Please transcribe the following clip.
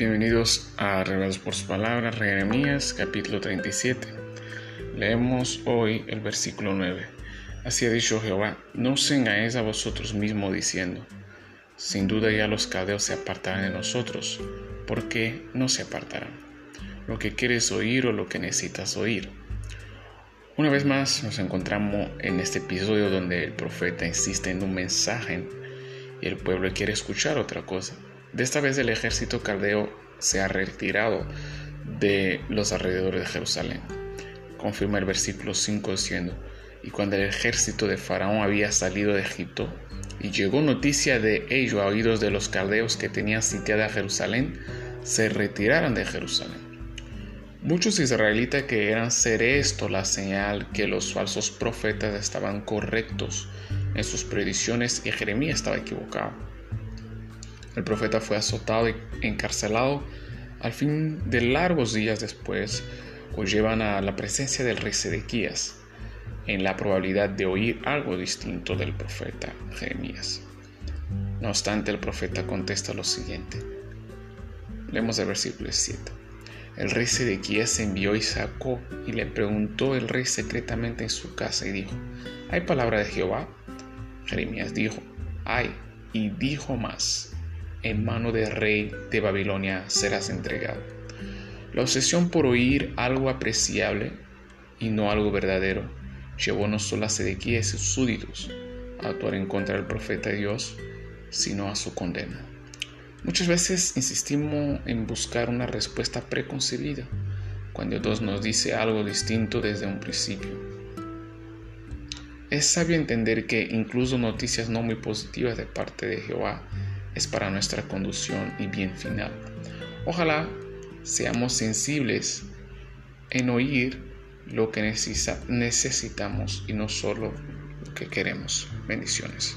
Bienvenidos a Revelados por su palabra, Jeremías capítulo 37. Leemos hoy el versículo 9. Así ha dicho Jehová, no os engañéis a vosotros mismos diciendo, sin duda ya los caldeos se apartarán de nosotros, porque no se apartarán. Lo que quieres oír o lo que necesitas oír. Una vez más nos encontramos en este episodio donde el profeta insiste en un mensaje y el pueblo quiere escuchar otra cosa. De esta vez el ejército caldeo se ha retirado de los alrededores de Jerusalén. Confirma el versículo 5 diciendo, y cuando el ejército de Faraón había salido de Egipto, y llegó noticia de ello a oídos de los caldeos que tenían sitiada Jerusalén, se retiraron de Jerusalén. Muchos israelitas que eran ser esto la señal que los falsos profetas estaban correctos en sus predicciones y Jeremías estaba equivocado. El profeta fue azotado y encarcelado. Al fin de largos días después, lo llevan a la presencia del rey Sedequías, en la probabilidad de oír algo distinto del profeta Jeremías. No obstante, el profeta contesta lo siguiente. Leemos el versículo 7. El rey Sedequías envió y sacó y le preguntó el rey secretamente en su casa y dijo, ¿hay palabra de Jehová? Jeremías dijo, hay, y dijo más, en mano del rey de Babilonia serás entregado. La obsesión por oír algo apreciable y no algo verdadero llevó no solo a Sedequías y sus súbditos a actuar en contra del profeta de Dios, sino a su condena. Muchas veces insistimos en buscar una respuesta preconcebida cuando Dios nos dice algo distinto desde un principio. Es sabio entender que incluso noticias no muy positivas de parte de Jehová es para nuestra conducción y bien final. Ojalá seamos sensibles en oír lo que necesitamos y no solo lo que queremos. Bendiciones.